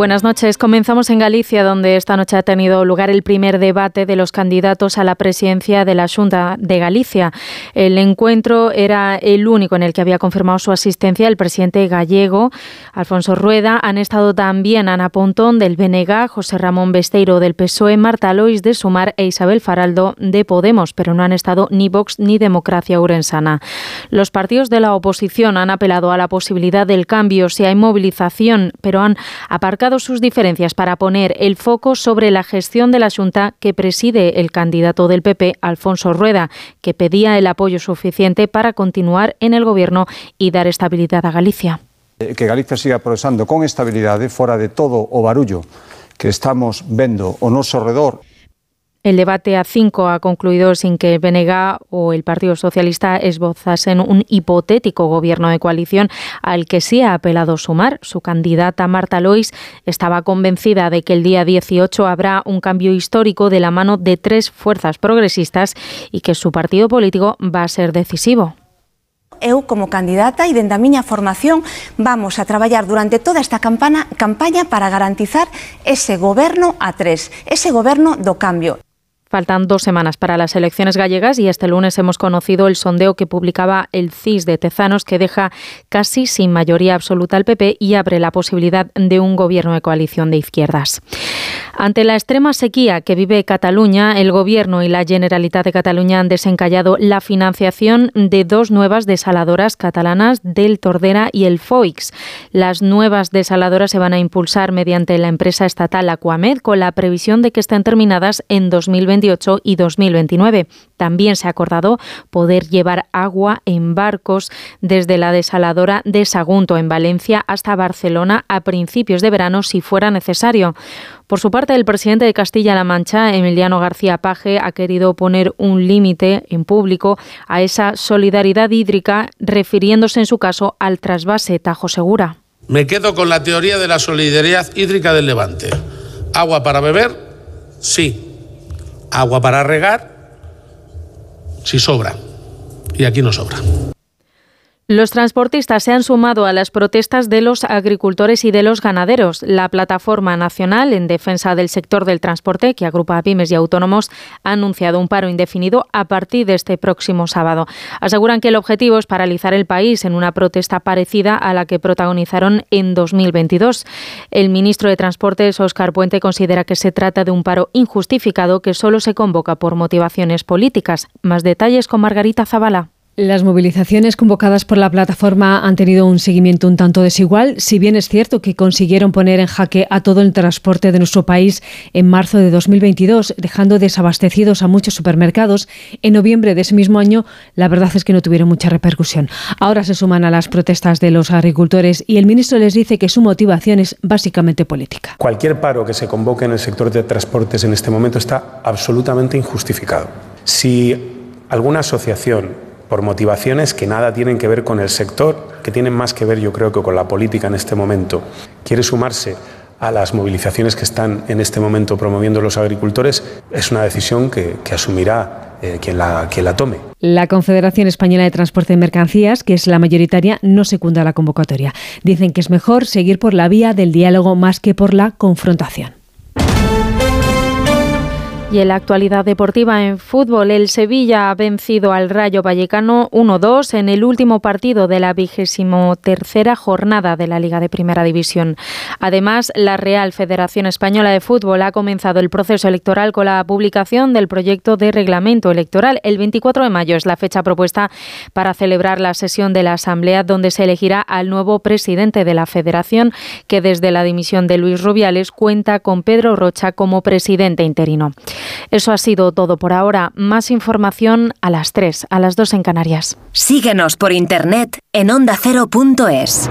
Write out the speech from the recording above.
Buenas noches. Comenzamos en Galicia, donde esta noche ha tenido lugar el primer debate de los candidatos a la presidencia de la Junta de Galicia. El encuentro era el único en el que había confirmado su asistencia el presidente gallego, Alfonso Rueda. Han estado también Ana Pontón del BNG, José Ramón Besteiro del PSOE, Marta Lois de Sumar e Isabel Faraldo de Podemos, pero no han estado ni Vox ni Democracia Urensana. Los partidos de la oposición han apelado a la posibilidad del cambio si hay movilización, pero han aparcado sus diferencias para poner el foco sobre la gestión de la Junta que preside el candidato del PP, Alfonso Rueda, que pedía el apoyo suficiente para continuar en el gobierno y dar estabilidad a Galicia. Eh, que Galicia siga progresando con estabilidade fora de todo o barullo que estamos vendo ao noso redor el debate a cinco ha concluido sin que BNG o el Partido Socialista esbozasen un hipotético gobierno de coalición al que sí ha apelado Sumar. Su candidata Marta Lois estaba convencida de que el día 18 habrá un cambio histórico de la mano de tres fuerzas progresistas y que su partido político va a ser decisivo. eu como candidata e dende a formación vamos a traballar durante toda esta campaña, campaña para garantizar ese goberno a tres, ese goberno do cambio. Faltan dos semanas para las elecciones gallegas y este lunes hemos conocido el sondeo que publicaba el CIS de Tezanos que deja casi sin mayoría absoluta al PP y abre la posibilidad de un gobierno de coalición de izquierdas. Ante la extrema sequía que vive Cataluña, el Gobierno y la Generalitat de Cataluña han desencallado la financiación de dos nuevas desaladoras catalanas del Tordera y el Foix. Las nuevas desaladoras se van a impulsar mediante la empresa estatal Aquamed con la previsión de que estén terminadas en 2020 y 2029. También se ha acordado poder llevar agua en barcos desde la desaladora de Sagunto en Valencia hasta Barcelona a principios de verano si fuera necesario. Por su parte, el presidente de Castilla-La Mancha, Emiliano García Paje, ha querido poner un límite en público a esa solidaridad hídrica, refiriéndose en su caso al trasvase Tajo Segura. Me quedo con la teoría de la solidaridad hídrica del Levante. Agua para beber, sí, agua para regar, si sobra. Y aquí no sobra. Los transportistas se han sumado a las protestas de los agricultores y de los ganaderos. La Plataforma Nacional en Defensa del Sector del Transporte, que agrupa a pymes y autónomos, ha anunciado un paro indefinido a partir de este próximo sábado. Aseguran que el objetivo es paralizar el país en una protesta parecida a la que protagonizaron en 2022. El ministro de Transportes, Óscar Puente, considera que se trata de un paro injustificado que solo se convoca por motivaciones políticas. Más detalles con Margarita Zavala. Las movilizaciones convocadas por la plataforma han tenido un seguimiento un tanto desigual, si bien es cierto que consiguieron poner en jaque a todo el transporte de nuestro país en marzo de 2022, dejando desabastecidos a muchos supermercados. En noviembre de ese mismo año, la verdad es que no tuvieron mucha repercusión. Ahora se suman a las protestas de los agricultores y el ministro les dice que su motivación es básicamente política. Cualquier paro que se convoque en el sector de transportes en este momento está absolutamente injustificado. Si alguna asociación por motivaciones que nada tienen que ver con el sector, que tienen más que ver yo creo que con la política en este momento. Quiere sumarse a las movilizaciones que están en este momento promoviendo los agricultores, es una decisión que, asumirá eh, quien, la, la tome. La Confederación Española de Transporte de Mercancías, que es la mayoritaria, no secunda la convocatoria. Dicen que es mejor seguir por la vía del diálogo más que por la confrontación. Y en la actualidad deportiva en fútbol, el Sevilla ha vencido al Rayo Vallecano 1-2 en el último partido de la vigésimo tercera jornada de la Liga de Primera División. Además, la Real Federación Española de Fútbol ha comenzado el proceso electoral con la publicación del proyecto de reglamento electoral. El 24 de mayo es la fecha propuesta para celebrar la sesión de la Asamblea donde se elegirá al nuevo presidente de la Federación, que desde la dimisión de Luis Rubiales cuenta con Pedro Rocha como presidente interino. Eso ha sido todo por ahora. Más información a las 3, a las 2 en Canarias. Síguenos por internet en ondacero.es.